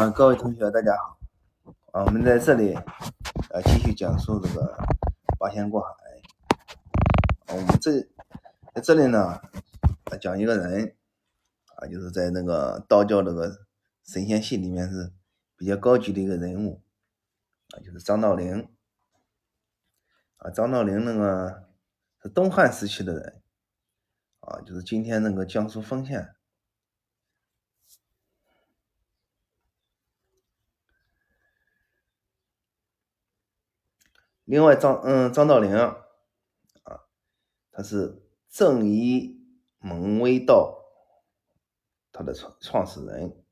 啊，各位同学，大家好！啊，我们在这里呃继续讲述这个八仙过海。啊，我们这在这里呢，啊讲一个人啊，就是在那个道教这个神仙系里面是比较高级的一个人物啊，就是张道陵。啊，张道陵那个是东汉时期的人啊，就是今天那个江苏丰县。另外，张嗯张道陵啊，他是正一蒙威道他的创创始人。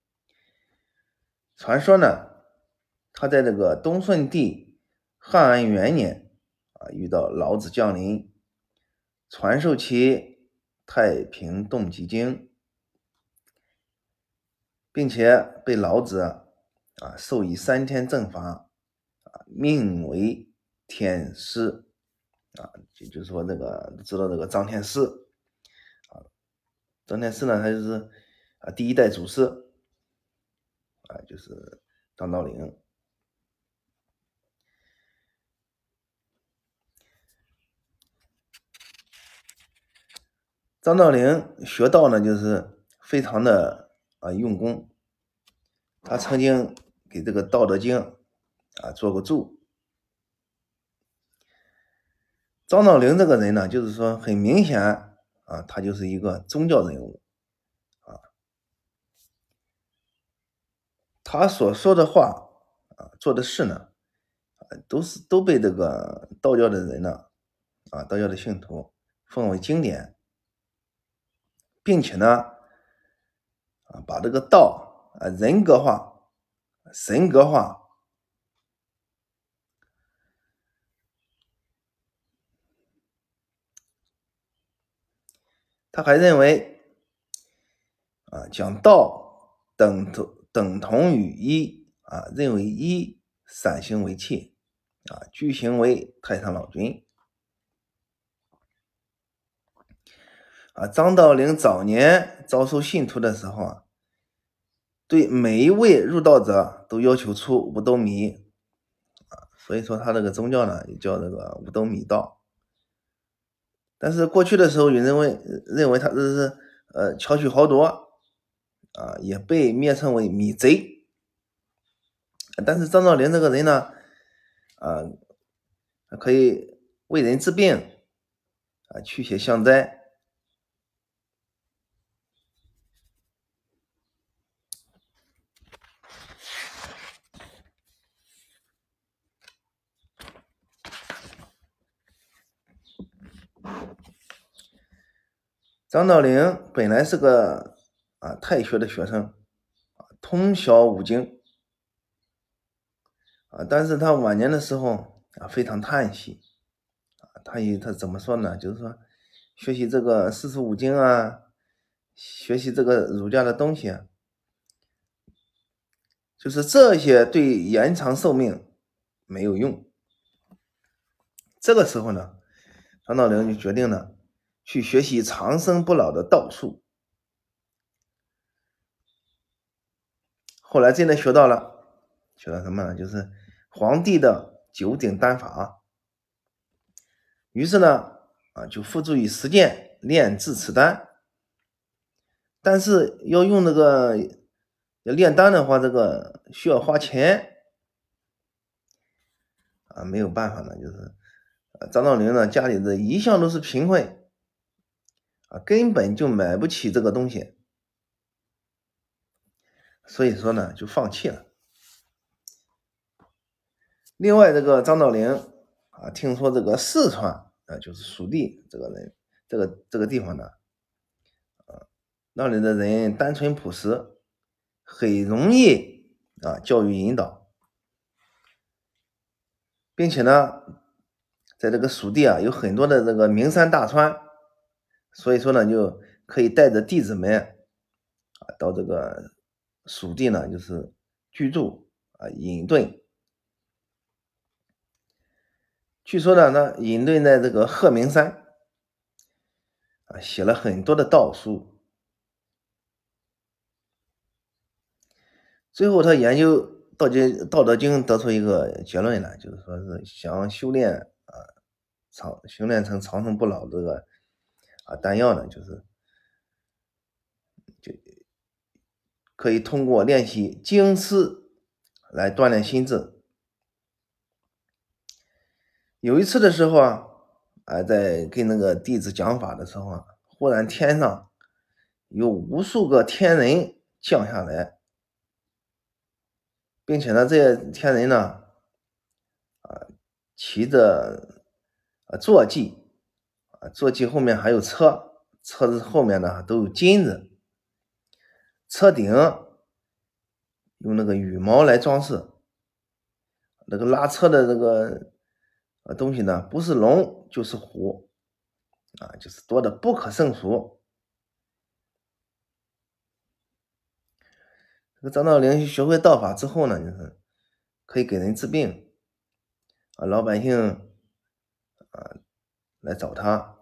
传说呢，他在这个东顺帝汉安元年啊，遇到老子降临，传授其《太平动极经》，并且被老子啊授以三天正法啊，命为。天师啊，就就是说那个知道那个张天师啊，张天师呢，他就是啊第一代祖师啊，就是张道陵。张道陵学道呢，就是非常的啊用功，他曾经给这个《道德经》啊做过注。张道陵这个人呢，就是说很明显啊，他就是一个宗教人物啊。他所说的话啊，做的事呢，都是都被这个道教的人呢啊，道教的信徒奉为经典，并且呢啊，把这个道啊人格化、神格化。他还认为，啊，讲道等同等同于一啊，认为一散行为气啊，具形为太上老君啊。张道陵早年招收信徒的时候啊，对每一位入道者都要求出五斗米啊，所以说他这个宗教呢，也叫这个五斗米道。但是过去的时候，有人为认为他这是呃巧取豪夺啊，也被蔑称为米贼。但是张道陵这个人呢，啊，可以为人治病啊，驱邪降灾。张道陵本来是个啊太学的学生，通晓五经，啊但是他晚年的时候啊非常叹息，啊他以他怎么说呢？就是说学习这个四书五经啊，学习这个儒家的东西，就是这些对延长寿命没有用。这个时候呢，张道陵就决定了。去学习长生不老的道术，后来真的学到了，学到什么呢？就是皇帝的九鼎丹法。于是呢，啊，就付诸于实践，炼制此丹。但是要用那个要炼丹的话，这个需要花钱，啊，没有办法呢，就是张道陵呢，家里的一向都是贫困。啊，根本就买不起这个东西，所以说呢，就放弃了。另外，这个张道陵啊，听说这个四川啊，就是蜀地这个人，这个这个地方呢，啊，那里的人单纯朴实，很容易啊教育引导，并且呢，在这个蜀地啊，有很多的这个名山大川。所以说呢，就可以带着弟子们啊，到这个蜀地呢，就是居住啊，隐遁。据说呢，那隐遁在这个鹤鸣山啊，写了很多的道书。最后他研究道经道德经得出一个结论来，就是说是想修炼啊长修炼成长生不老这个啊丹药呢，就是就可以通过练习经师来锻炼心智。有一次的时候啊，啊在跟那个弟子讲法的时候啊，忽然天上有无数个天人降下来。并且呢，这些天人呢，啊，骑着啊坐骑，坐骑后面还有车，车子后面呢都有金子，车顶用那个羽毛来装饰，那个拉车的那个呃东西呢，不是龙就是虎，啊，就是多的不可胜数。这个张道陵学会道法之后呢，就是可以给人治病啊，老百姓来找他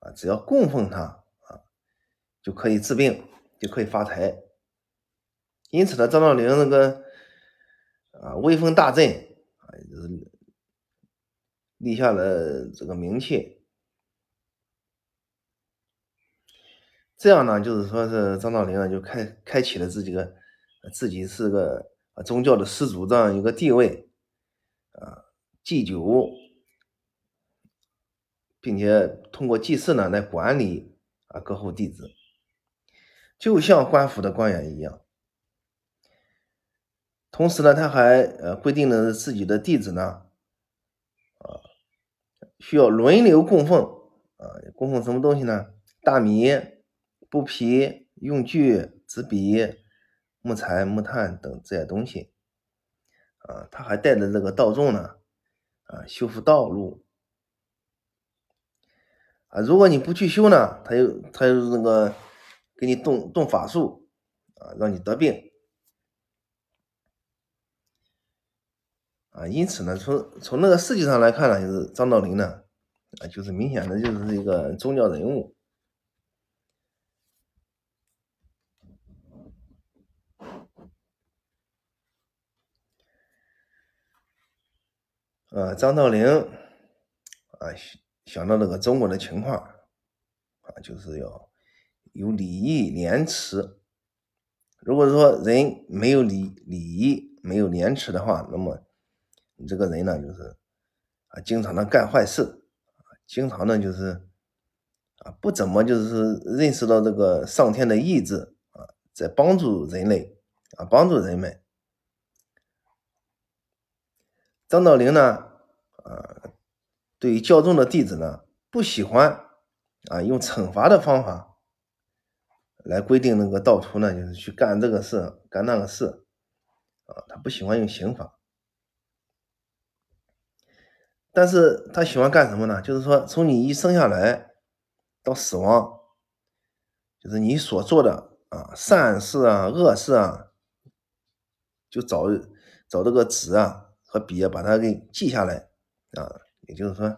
啊，只要供奉他啊，就可以治病，就可以发财。因此呢，张道陵那个啊威风大振啊，就是立下了这个名气。这样呢，就是说是张道陵呢，就开开启了自己的。自己是个宗教的始祖这样一个地位，啊，祭酒，并且通过祭祀呢来管理啊各户弟子，就像官府的官员一样。同时呢，他还呃规定了自己的弟子呢，啊，需要轮流供奉啊，供奉什么东西呢？大米、布匹、用具、纸笔。木材、木炭等这些东西，啊，他还带着这个道众呢，啊，修复道路，啊，如果你不去修呢，他又他又那个给你动动法术，啊，让你得病，啊，因此呢，从从那个事迹上来看呢，就是张道陵呢，啊，就是明显的就是一个宗教人物。呃，张道陵啊，想到那个中国的情况啊，就是要有礼义廉耻。如果说人没有礼礼义，没有廉耻的话，那么你这个人呢，就是啊，经常的干坏事，经常的就是啊，不怎么就是认识到这个上天的意志啊，在帮助人类啊，帮助人们。张道陵呢，啊，对于教众的弟子呢，不喜欢啊用惩罚的方法来规定那个道徒呢，就是去干这个事、干那个事，啊，他不喜欢用刑法，但是他喜欢干什么呢？就是说，从你一生下来到死亡，就是你所做的啊善事啊、恶事啊，就找找这个纸啊。和笔啊把它给记下来啊，也就是说，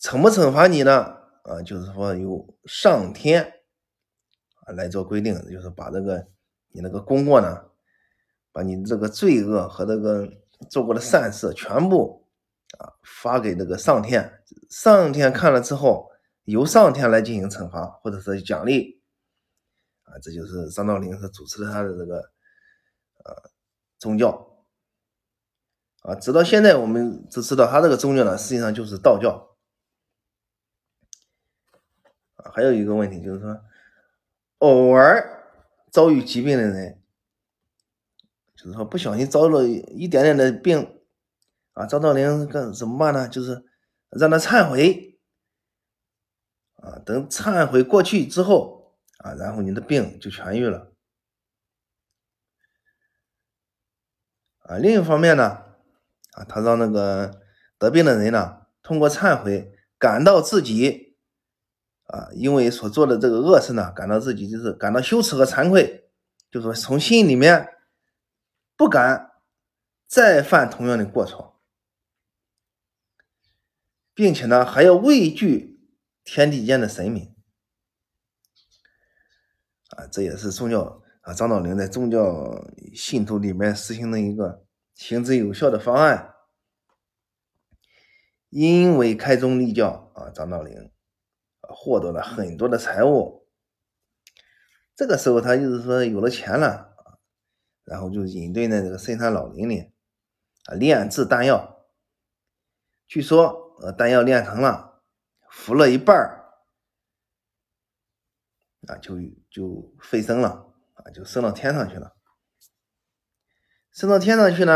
惩不惩罚你呢？啊，就是说由上天啊来做规定，就是把这个你那个功过呢，把你这个罪恶和这个做过的善事全部啊发给这个上天，上天看了之后，由上天来进行惩罚或者是奖励啊，这就是张道陵他主持他的这个呃宗教。啊，直到现在我们只知道他这个宗教呢，实际上就是道教。啊，还有一个问题就是说，偶尔遭遇疾病的人，就是说不小心遭了一点点的病，啊，遭到灵干怎么办呢？就是让他忏悔，啊，等忏悔过去之后，啊，然后你的病就痊愈了。啊，另一方面呢？啊，他让那个得病的人呢，通过忏悔，感到自己啊，因为所做的这个恶事呢，感到自己就是感到羞耻和惭愧，就说从心里面不敢再犯同样的过错，并且呢，还要畏惧天地间的神明。啊，这也是宗教啊，张道陵在宗教信徒里面实行的一个行之有效的方案，因为开宗立教啊，张道陵啊获得了很多的财物。这个时候他就是说有了钱了，然后就隐遁在这个深山老林里啊炼制丹药。据说呃丹药炼成了，服了一半啊就就飞升了。啊，就升到天上去了。升到天上去呢，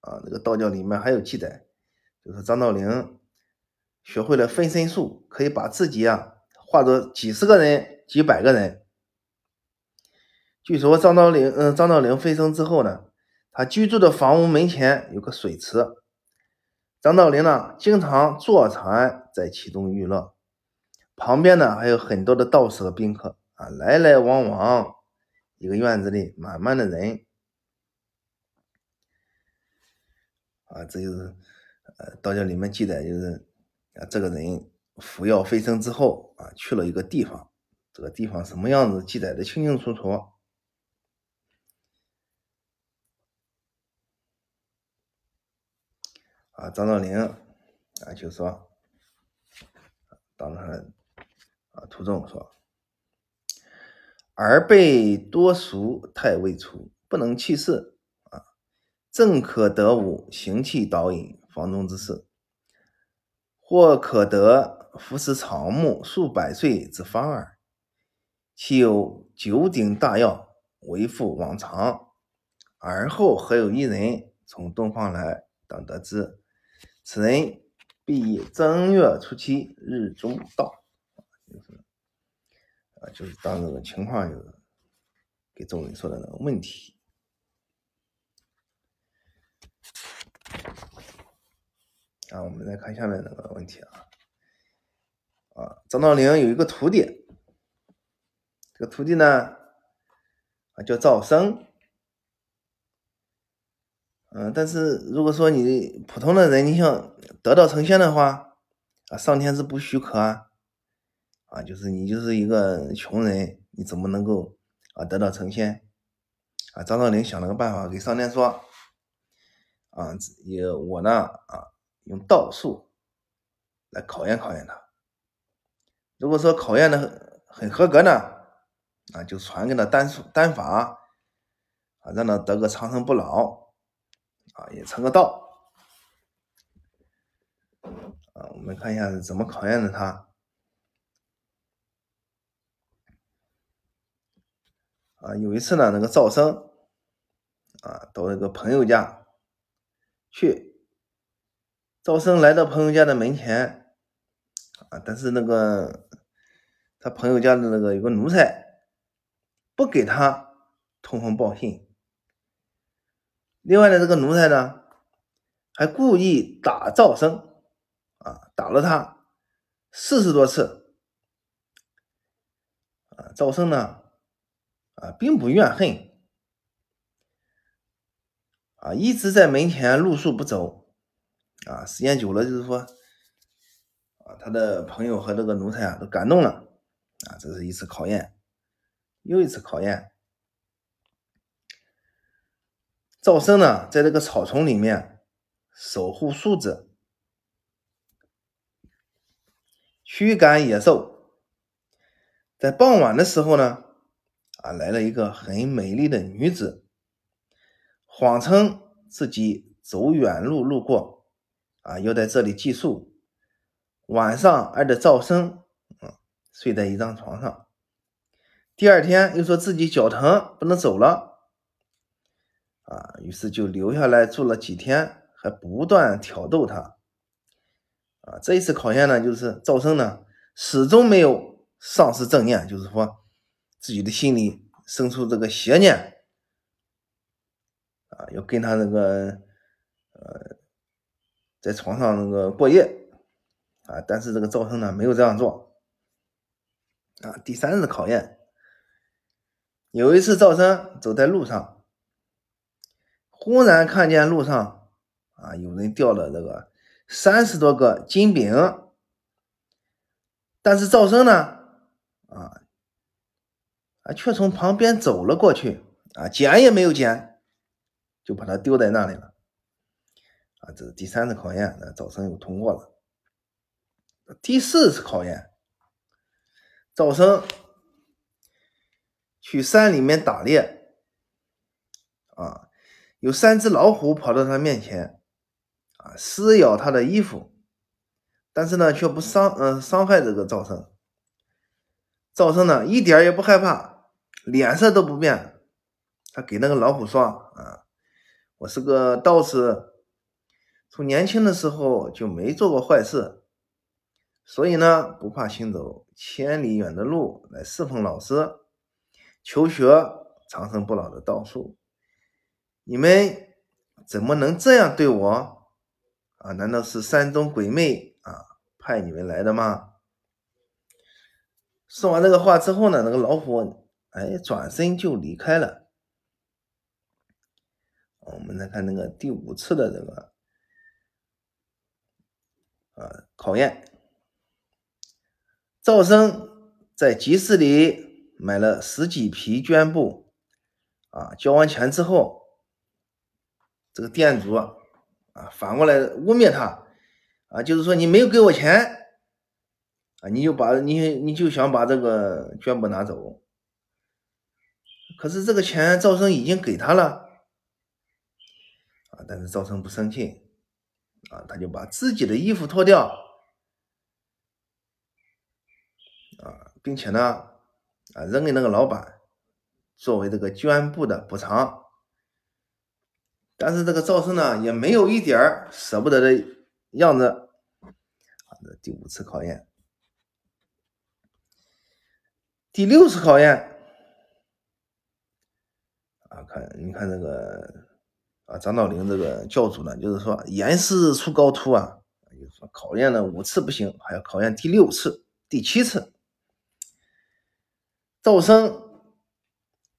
啊，那个道教里面还有记载，就是张道陵学会了分身术，可以把自己啊化作几十个人、几百个人。据说张道陵，嗯，张道陵飞升之后呢，他居住的房屋门前有个水池，张道陵呢经常坐船在其中娱乐，旁边呢还有很多的道士和宾客啊，来来往往。一个院子里满满的人啊，这就是呃道教里面记载，就是啊这个人服药飞升之后啊去了一个地方，这个地方什么样子记载的清清楚楚啊。张道陵啊就说，当他啊途中说。而被多俗太未除，不能弃世！正可得五行气导引房中之事，或可得服食草木数百岁之方耳。其有九鼎大药，为复往常。而后何有一人从东方来？当得知，此人必以正月初七日中到。啊，就是当这个情况就是给众人说的那个问题啊，我们再看下面那个问题啊啊，张道陵有一个徒弟，这个徒弟呢啊叫赵生，嗯，但是如果说你普通的人，你想得道成仙的话啊，上天是不许可啊。啊，就是你就是一个穷人，你怎么能够啊得到成仙？啊，张道陵想了个办法，给上天说，啊，也我呢啊用道术来考验考验他。如果说考验的很很合格呢，啊就传给他丹术丹法，啊让他得个长生不老，啊也成个道。啊，我们看一下是怎么考验的他。啊，有一次呢，那个赵生啊，到那个朋友家去。赵生来到朋友家的门前啊，但是那个他朋友家的那个有个奴才不给他通风报信。另外呢，这个奴才呢还故意打赵生啊，打了他四十多次啊。赵生呢？啊，并不怨恨，啊，一直在门前露宿不走，啊，时间久了就是说，啊，他的朋友和这个奴才啊都感动了，啊，这是一次考验，又一次考验。赵生呢，在这个草丛里面守护树子，驱赶野兽，在傍晚的时候呢。啊，来了一个很美丽的女子，谎称自己走远路路过，啊，要在这里寄宿。晚上挨着赵生，啊，睡在一张床上。第二天又说自己脚疼不能走了，啊，于是就留下来住了几天，还不断挑逗他。啊，这一次考验呢，就是赵生呢始终没有丧失正念，就是说。自己的心里生出这个邪念，要跟他那个呃在床上那个过夜啊，但是这个赵生呢没有这样做啊。第三次考验，有一次赵生走在路上，忽然看见路上啊有人掉了这个三十多个金饼，但是赵生呢啊。啊，却从旁边走了过去，啊，捡也没有捡，就把他丢在那里了。啊，这是第三次考验，那赵生又通过了。第四次考验，赵生去山里面打猎，啊，有三只老虎跑到他面前，啊，撕咬他的衣服，但是呢，却不伤，嗯，伤害这个赵生。赵生呢，一点也不害怕，脸色都不变。他给那个老虎说：“啊，我是个道士。”从年轻的时候就没做过坏事，所以呢，不怕行走千里远的路来侍奉老师，求学长生不老的道术。你们怎么能这样对我？啊，难道是山中鬼魅啊派你们来的吗？说完这个话之后呢，那个老虎哎转身就离开了。我们再看那个第五次的这个。呃，考验赵生在集市里买了十几匹绢布，啊，交完钱之后，这个店主啊反过来污蔑他，啊，就是说你没有给我钱，啊，你就把你你就想把这个绢布拿走，可是这个钱赵生已经给他了，但是赵生不生气。啊，他就把自己的衣服脱掉，啊，并且呢，啊，扔给那个老板，作为这个捐布的补偿。但是这个赵生呢，也没有一点儿舍不得的样子。啊，这，第五次考验，第六次考验，啊，看，你看这个。啊，张道陵这个教主呢，就是说严师出高徒啊，就是说考验了五次不行，还要考验第六次、第七次。赵生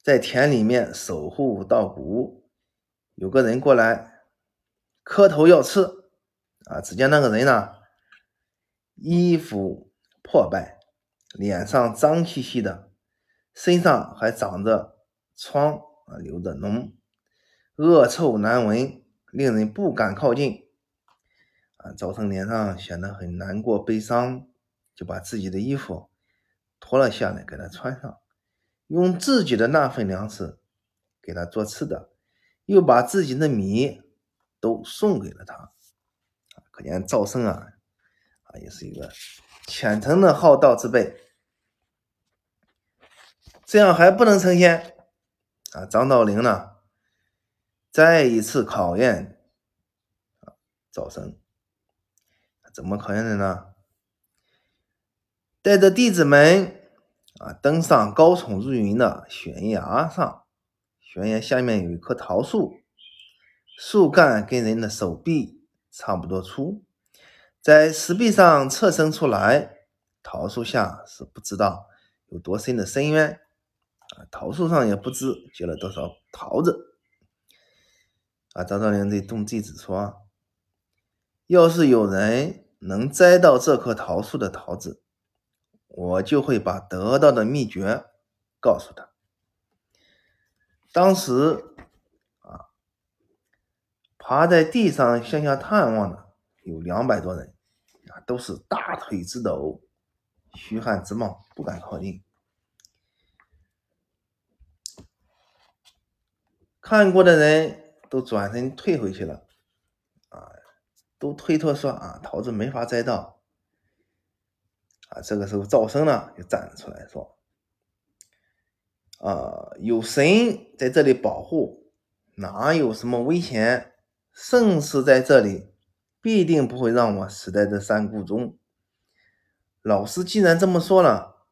在田里面守护稻谷，有个人过来磕头要吃啊，只见那个人呢，衣服破败，脸上脏兮兮的，身上还长着疮啊，流着脓。恶臭难闻，令人不敢靠近。啊，赵生脸上显得很难过、悲伤，就把自己的衣服脱了下来给他穿上，用自己的那份粮食给他做吃的，又把自己的米都送给了他。可见赵生啊，啊，也是一个虔诚的好道之辈。这样还不能成仙啊？张道陵呢？再一次考验啊，赵生怎么考验的呢？带着弟子们啊，登上高耸入云的悬崖上，悬崖下面有一棵桃树，树干跟人的手臂差不多粗，在石壁上侧伸出来，桃树下是不知道有多深的深渊啊，桃树上也不知结了多少桃子。啊，张道陵对众弟子说：“要是有人能摘到这棵桃树的桃子，我就会把得到的秘诀告诉他。”当时，啊，趴在地上向下探望的有两百多人，啊，都是大腿直抖、虚汗直冒，不敢靠近。看过的人。都转身退回去了，啊，都推脱说啊，桃子没法摘到，啊，这个时候赵生呢就站了出来说，啊，有神在这里保护，哪有什么危险？圣师在这里，必定不会让我死在这山谷中。老师既然这么说了，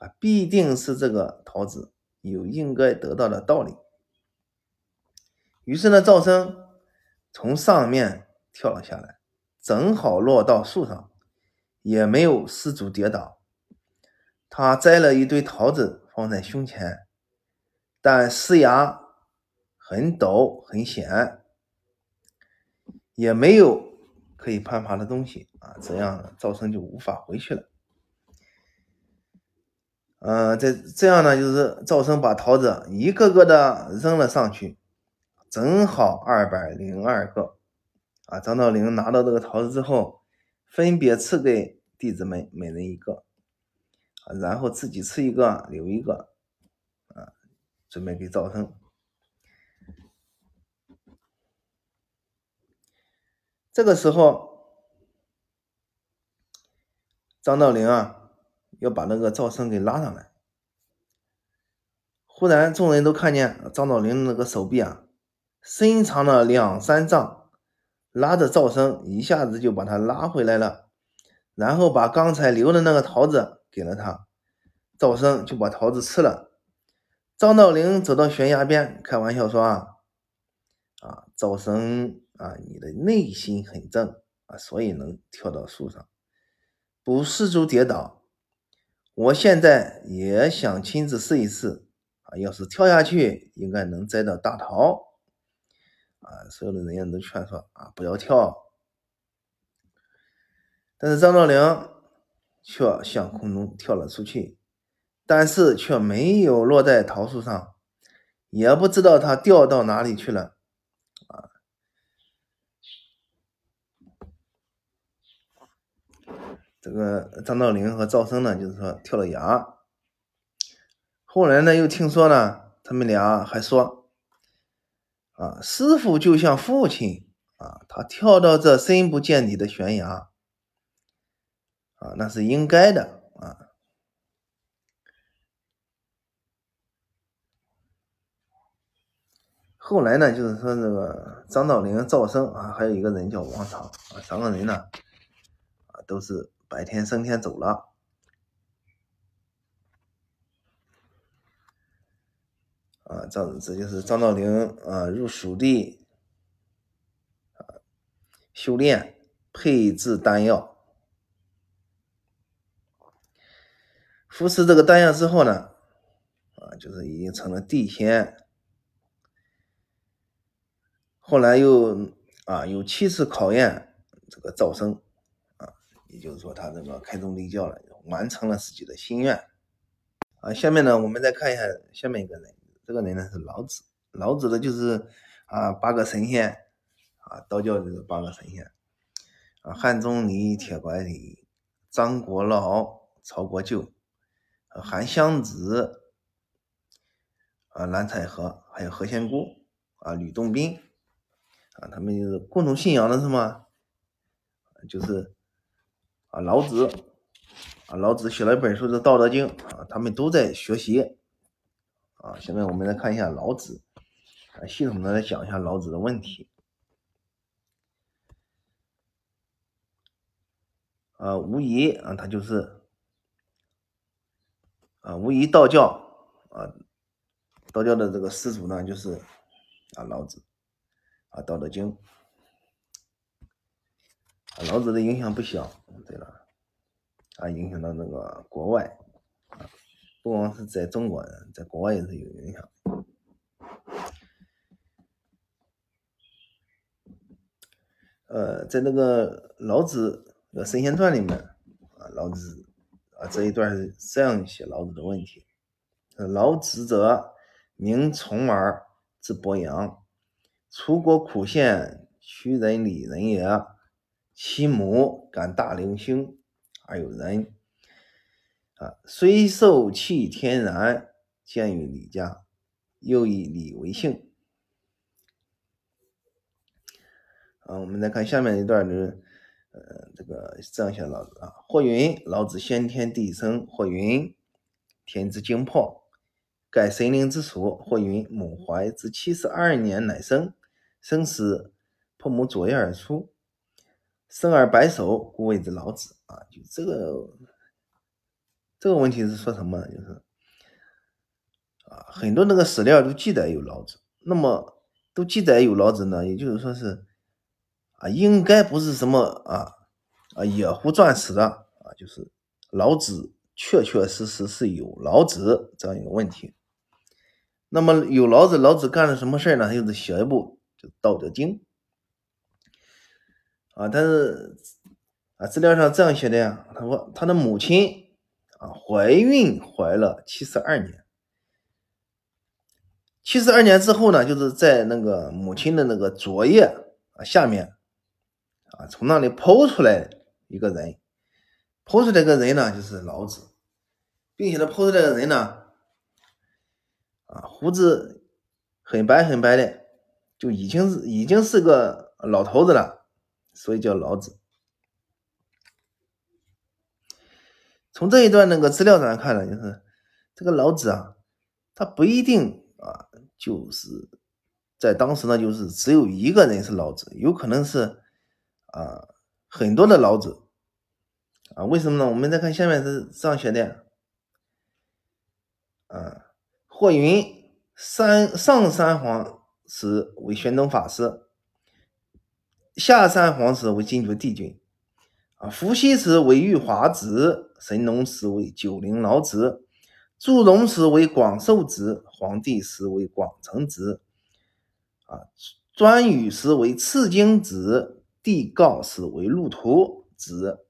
啊，必定是这个桃子有应该得到的道理。于是呢，赵生从上面跳了下来，正好落到树上，也没有失足跌倒。他摘了一堆桃子放在胸前，但石崖很陡很险，也没有可以攀爬的东西啊，这样赵生就无法回去了。嗯，这这样呢，就是赵生把桃子一个个的扔了上去，正好二百零二个。啊，张道陵拿到这个桃子之后，分别赐给弟子们每人一个，啊，然后自己吃一个，留一个，啊，准备给赵生。这个时候，张道陵啊。要把那个赵生给拉上来。忽然，众人都看见张道陵那个手臂啊，伸长了两三丈，拉着赵生一下子就把他拉回来了，然后把刚才留的那个桃子给了他，赵生就把桃子吃了。张道陵走到悬崖边，开玩笑说：“啊，啊，赵生啊，你的内心很正啊，所以能跳到树上，不失足跌倒。”我现在也想亲自试一试啊！要是跳下去，应该能摘到大桃啊！所有的人员都劝说啊，不要跳。但是张道陵却向空中跳了出去，但是却没有落在桃树上，也不知道他掉到哪里去了啊！这个张道陵和赵生呢，就是说跳了崖。后来呢，又听说呢，他们俩还说，啊，师傅就像父亲啊，他跳到这深不见底的悬崖，啊，那是应该的啊。后来呢，就是说这个张道陵、赵生啊，还有一个人叫王常啊，三个人呢，啊，都是。白天升天走了，啊，这这就是张道陵啊入蜀地啊修炼配置丹药，服食这个丹药之后呢，啊，就是已经成了地仙。后来又啊有七次考验这个赵生。也就是说，他这个开宗立教了，完成了自己的心愿啊。下面呢，我们再看一下下面一个人，这个人呢是老子。老子的就是啊八个神仙啊，道教就是八个神仙啊：汉钟离、铁拐李、张国老、曹国舅、韩湘子啊、蓝采和，还有何仙姑啊、吕洞宾啊，他们就是共同信仰的什么？就是。啊，老子啊，老子写了一本书，是《道德经》啊，他们都在学习啊。下面我们来看一下老子啊，系统的来讲一下老子的问题啊。无疑啊，他就是啊，无疑道教啊，道教的这个始祖呢，就是啊老子啊，《道德经》。老子的影响不小，对了，啊，影响到那个国外，不光是在中国人，在国外也是有影响。呃，在那个老子《的神仙传》里面，啊，老子啊这一段是这样写老子的问题：老子者，名重耳，字伯阳，楚国苦县曲人里人也。其母感大灵星而有人啊，虽受气天然，见于李家，又以李为姓。啊，我们再看下面一段是，呃，这个这样写老子啊，或云老子先天地生，或云天之精魄，盖神灵之属，或云母怀之七十二年乃生，生时破母左右而出。生而白首，故谓之老子啊！就这个这个问题是说什么？就是啊，很多那个史料都记载有老子，那么都记载有老子呢，也就是说是啊，应该不是什么啊啊野狐转史的啊，就是老子确确实实是有老子这样一个问题。那么有老子，老子干了什么事呢？就是写一部就《道德经》。啊，但是啊，资料上这样写的呀。他说他的母亲啊，怀孕怀了七十二年。七十二年之后呢，就是在那个母亲的那个左腋啊下面啊，从那里剖出来一个人，剖出来个人呢，就是老子，并且呢，剖出来的人呢，啊，胡子很白很白的，就已经是已经是个老头子了，所以叫老子。从这一段那个资料上来看呢，就是这个老子啊，他不一定啊，就是在当时呢，就是只有一个人是老子，有可能是啊很多的老子啊。为什么呢？我们再看下面是这样写的啊，霍云三上三皇时为玄宗法师，下三皇时为金阖帝君。啊伏羲时为玉华子，神农时为九龄老子，祝融时为广寿子，黄帝时为广成子，啊，颛顼时为赤经子，帝告时为陆图子，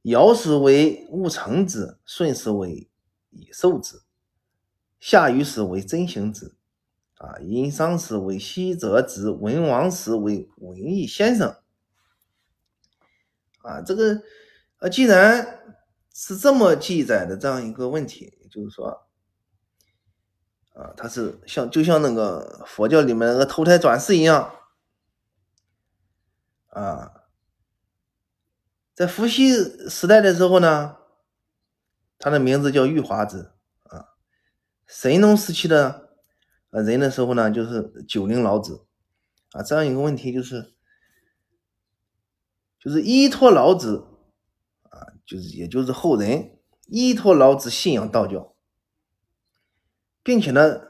尧时为戊成子，舜时为乙寿子，夏禹时为真行子，啊，殷商时为西泽子，文王时为文艺先生。啊，这个，呃，既然是这么记载的这样一个问题，就是说，啊，它是像就像那个佛教里面那个投胎转世一样，啊，在伏羲时代的时候呢，他的名字叫玉华子，啊，神农时期的呃人的时候呢，就是九龄老子，啊，这样一个问题就是。就是依托老子，就是也就是后人依托老子信仰道教，并且呢，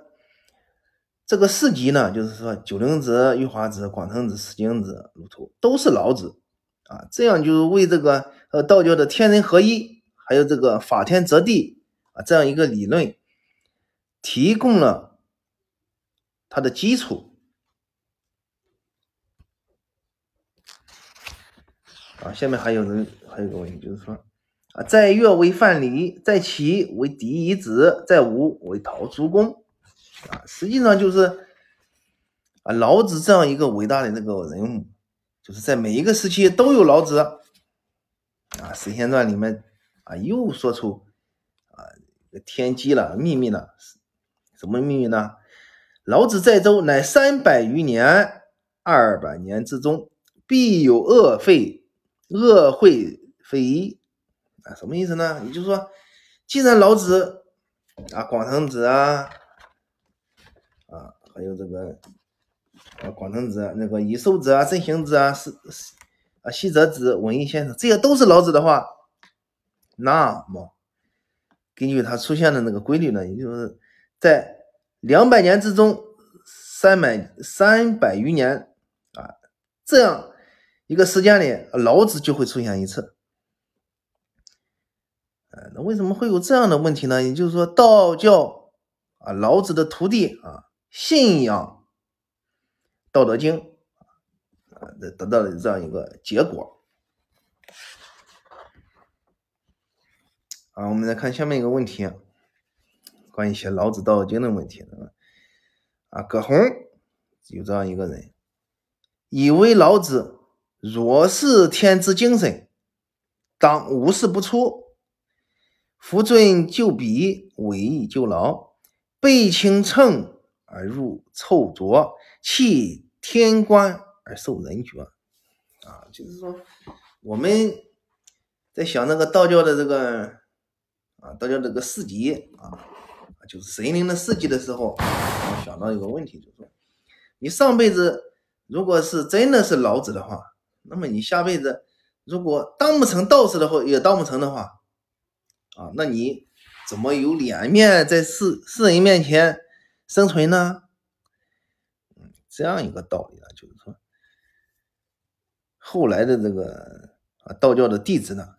这个四级呢，就是说九灵子、玉华子、广成子、四经子、鲁图都是老子啊，这样就是为这个呃道教的天人合一，还有这个法天择地啊这样一个理论提供了它的基础。啊，下面还有人还有个问题，就是说，在岳为范蠡，在齐为嫡夷子，在吴为陶朱公，啊，实际上就是啊，老子这样一个伟大的那个人物，就是在每一个时期都有老子。啊，《神仙传》里面啊，又说出啊，天机了，秘密了，什么秘密呢？老子在周乃三百余年，二百年之中，必有恶废。恶会非议啊，什么意思呢？也就是说，既然老子啊、广成子啊、啊，还有这个啊、广成子、那个以寿子啊、郑行子啊、是啊、西泽子、文艺先生，这些都是老子的话，那么根据他出现的那个规律呢，也就是在两百年之中，三百三百余年啊，这样。一个时间里，老子就会出现一次。那为什么会有这样的问题呢？也就是说，道教啊，老子的徒弟啊，信仰《道德经》啊，得得到了这样一个结果。啊，我们再看下面一个问题，关于写老子《道德经》的问题啊，葛洪有这样一个人，以为老子。若是天之精神，当无事不出。夫尊就笔，委以就劳，背轻秤而入凑浊，弃天官而受人爵。啊，就是说，我们在想那个道教的这个啊，道教这个四级啊，就是神灵的四级的时候，我想到一个问题，就是说，你上辈子如果是真的是老子的话。那么你下辈子如果当不成道士的话，也当不成的话，啊，那你怎么有脸面在世世人面前生存呢？这样一个道理啊，就是说，后来的这个啊道教的弟子呢，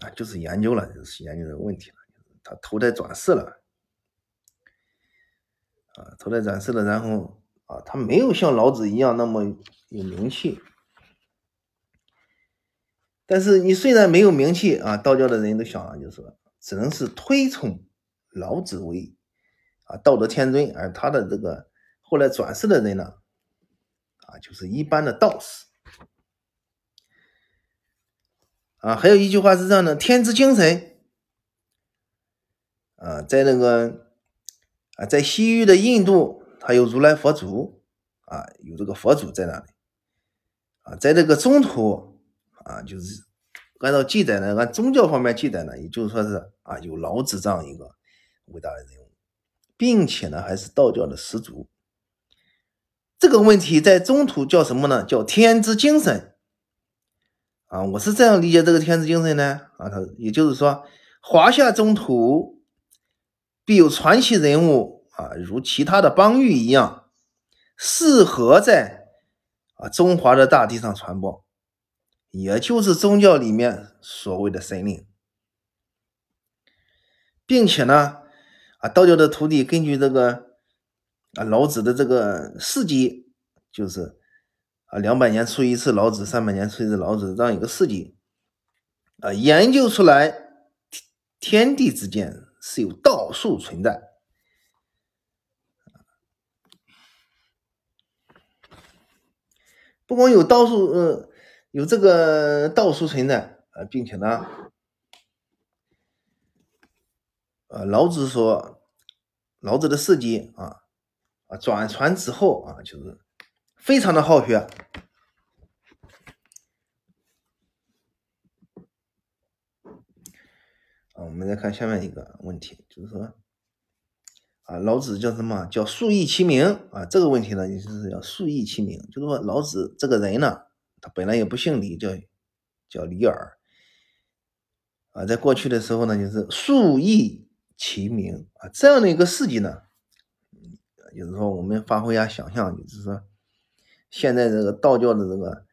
啊，就是研究了，就是研究这个问题了，他投胎转世了，啊，投胎转世了，然后啊，他没有像老子一样那么有名气。但是你虽然没有名气啊，道教的人都想了，就是说只能是推崇老子为啊道德天尊，而他的这个后来转世的人呢，啊就是一般的道士。啊，还有一句话是这样的：天之精神，啊，在那个啊，在西域的印度，它有如来佛祖，啊，有这个佛祖在那里，啊，在这个中土，啊，就是按照记载呢，按宗教方面记载呢，也就是说是啊，有老子这样一个伟大的人物，并且呢，还是道教的始祖。这个问题在中土叫什么呢？叫天之精神。啊，我是这样理解这个天之精神呢。啊，他也就是说，华夏中土必有传奇人物啊，如其他的邦域一样，适合在啊中华的大地上传播，也就是宗教里面所谓的神灵，并且呢，啊道教的徒弟根据这个啊老子的这个事迹，就是。啊，两百年出一次老子，三百年出一次老子，这样一个事迹啊，研究出来天地之间是有道术存在，不光有道术，呃，有这个道术存在啊，并且呢，呃，老子说，老子的事迹啊，啊，转传之后啊，就是。非常的好学啊！我们再看下面一个问题，就是说啊，老子叫什么叫数义其名啊？这个问题呢，就是要数义其名，就是说老子这个人呢，他本来也不姓李，叫叫李耳啊。在过去的时候呢，就是数易其名啊，这样的一个事迹呢，就是说我们发挥一下想象，就是说。现在这个道教的这个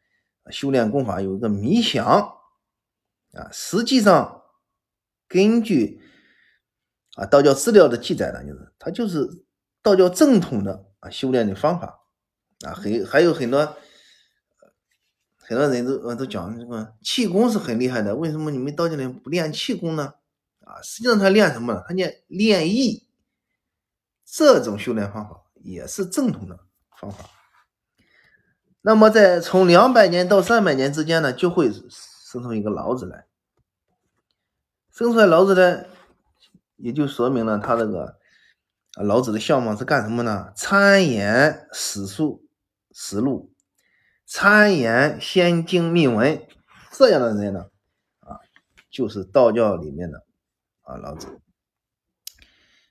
修炼功法有一个迷想啊，实际上根据啊道教资料的记载呢，就是它就是道教正统的啊修炼的方法啊，很还有很多很多人都呃都讲这个气功是很厉害的，为什么你们道教里不练气功呢？啊，实际上他练什么呢？他练练意，这种修炼方法也是正统的方法。那么，在从两百年到三百年之间呢，就会生出一个老子来。生出来老子呢，也就说明了他这个，老子的相貌是干什么呢？参研史书、实录，参研先经秘文，这样的人呢，啊，就是道教里面的啊老子。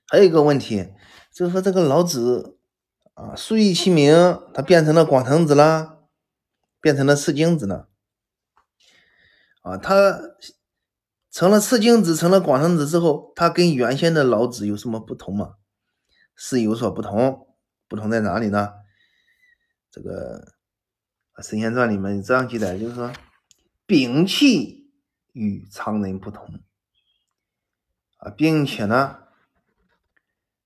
还有一个问题，就是说这个老子。啊，数义其名，他变成了广成子了，变成了赤精子呢。啊，他成了赤精子，成了广成子之后，他跟原先的老子有什么不同吗？是有所不同，不同在哪里呢？这个《神仙传》里面这样记载，就是说摒气与常人不同。啊，并且呢，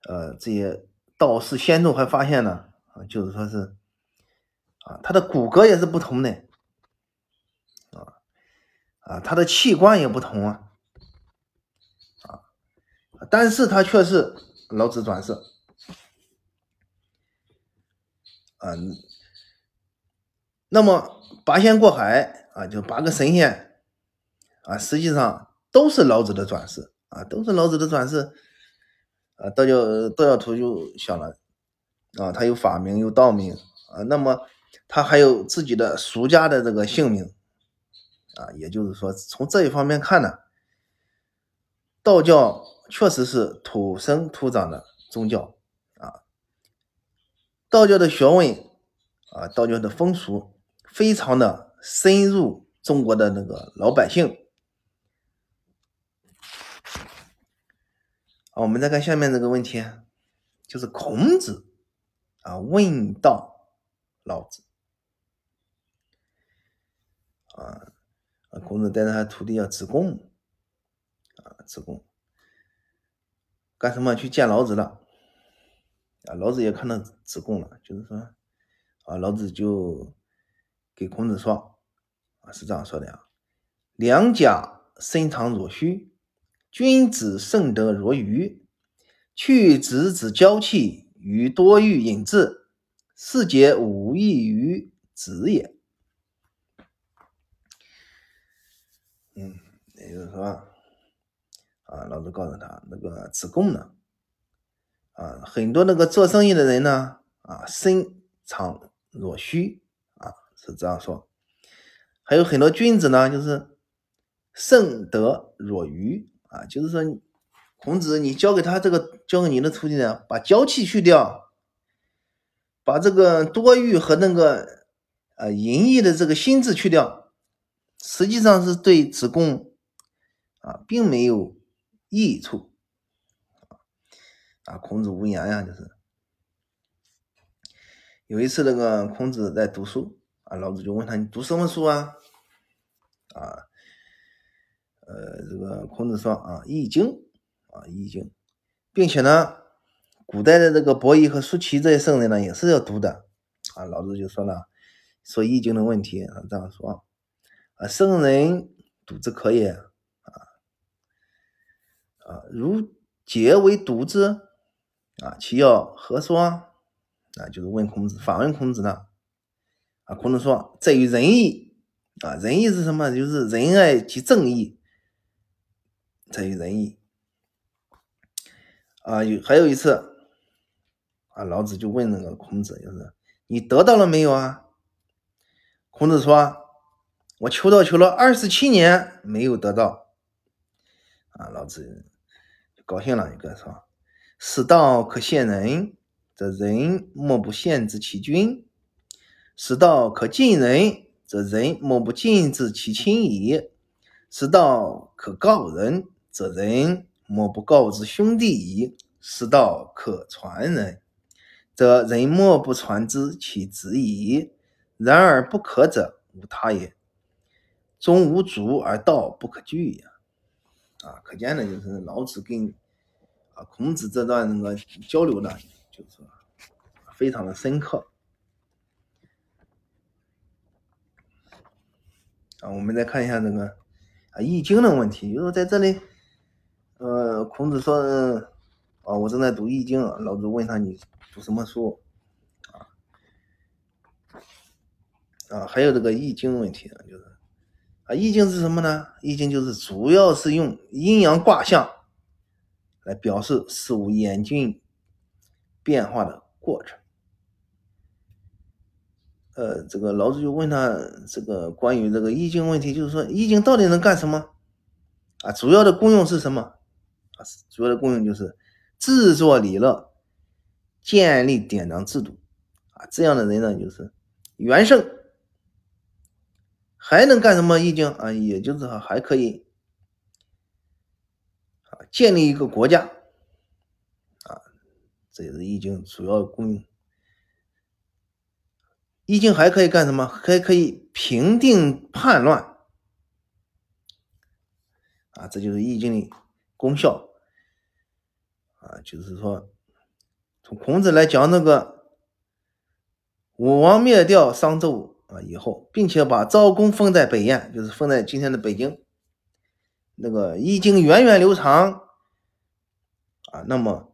呃，这些。道士仙众还发现呢，啊，就是说是，啊，他的骨骼也是不同的，啊，啊，他的器官也不同啊，啊，但是他却是老子转世，啊，那么八仙过海啊，就八个神仙，啊，实际上都是老子的转世，啊，都是老子的转世。啊，道教道教徒就想了，啊，他有法名有道名啊，那么他还有自己的俗家的这个姓名，啊，也就是说从这一方面看呢，道教确实是土生土长的宗教啊，道教的学问啊，道教的风俗非常的深入中国的那个老百姓。我们再看下面这个问题，就是孔子啊问道老子啊，孔子带着他徒弟叫子贡啊，子贡干什么去见老子了？啊，老子也看到子贡了，就是说啊，老子就给孔子说啊，是这样说的啊，两甲深藏若虚。君子慎德若愚，去子之娇气，与多欲隐之，是皆无益于子也。嗯，也就是说，啊，老子告诉他，那个子贡呢，啊，很多那个做生意的人呢，啊，深藏若虚，是这样说。还有很多君子呢，就是圣德若愚。啊，就是说，孔子，你教给他这个，教给你的徒弟呢，把娇气去掉，把这个多欲和那个呃淫逸的这个心智去掉，实际上是对子贡啊，并没有益处啊。孔子无言呀，就是有一次那个孔子在读书啊，老子就问他，你读什么书啊？啊。呃，这个孔子说啊，《易经》啊，《易经》，并且呢，古代的这个伯夷和叔齐这些圣人呢，也是要读的啊。老子就说了，说《易经》的问题啊，这样说啊，圣人读之可也啊啊，如皆为读之啊，其要何说啊？就是问孔子，反问孔子呢孔子说，在于仁义啊，仁义是什么？就是仁爱及正义。在于仁义啊，有还有一次啊，老子就问那个孔子，就是你得到了没有啊？孔子说：“我求道求了二十七年，没有得到。”啊，老子就高兴了，一个说：“使道可陷人，则人莫不陷之其君；此道可近人，则人莫不近之其亲矣；此道可告人。”则人莫不告之兄弟矣；此道可传人，则人莫不传之其子矣。然而不可者，无他也。中无足而道不可据也。啊，可见呢就是老子跟啊孔子这段那个交流呢，就是非常的深刻。啊，我们再看一下这个啊《易经》的问题，就是在这里。呃，孔子说：“啊，我正在读《易经》。”老子问他：“你读什么书？”啊啊，还有这个《易经》问题呢，就是啊，《易经》是什么呢？《易经》就是主要是用阴阳卦象来表示事物演进变化的过程。呃，这个老子就问他这个关于这个《易经》问题，就是说《易经》到底能干什么？啊，主要的功用是什么？啊主要的功用就是制作理乐，建立典章制度啊，这样的人呢就是元圣，还能干什么？易经啊，也就是还可以啊，建立一个国家啊，这也是易经主要功用。易经还可以干什么？还可以平定叛乱啊，这就是易经的功效。啊，就是说，从孔子来讲，那个武王灭掉商纣啊以后，并且把昭公封在北燕，就是封在今天的北京，那个易经源远流长啊。那么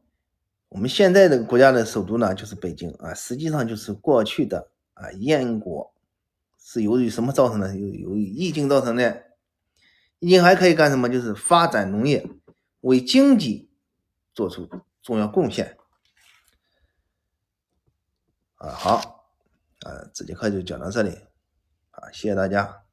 我们现在这个国家的首都呢，就是北京啊，实际上就是过去的啊燕国，是由于什么造成的？由由于疫情造成的。易经还可以干什么？就是发展农业，为经济。做出重要贡献啊！好，啊，这节课就讲到这里啊，谢谢大家。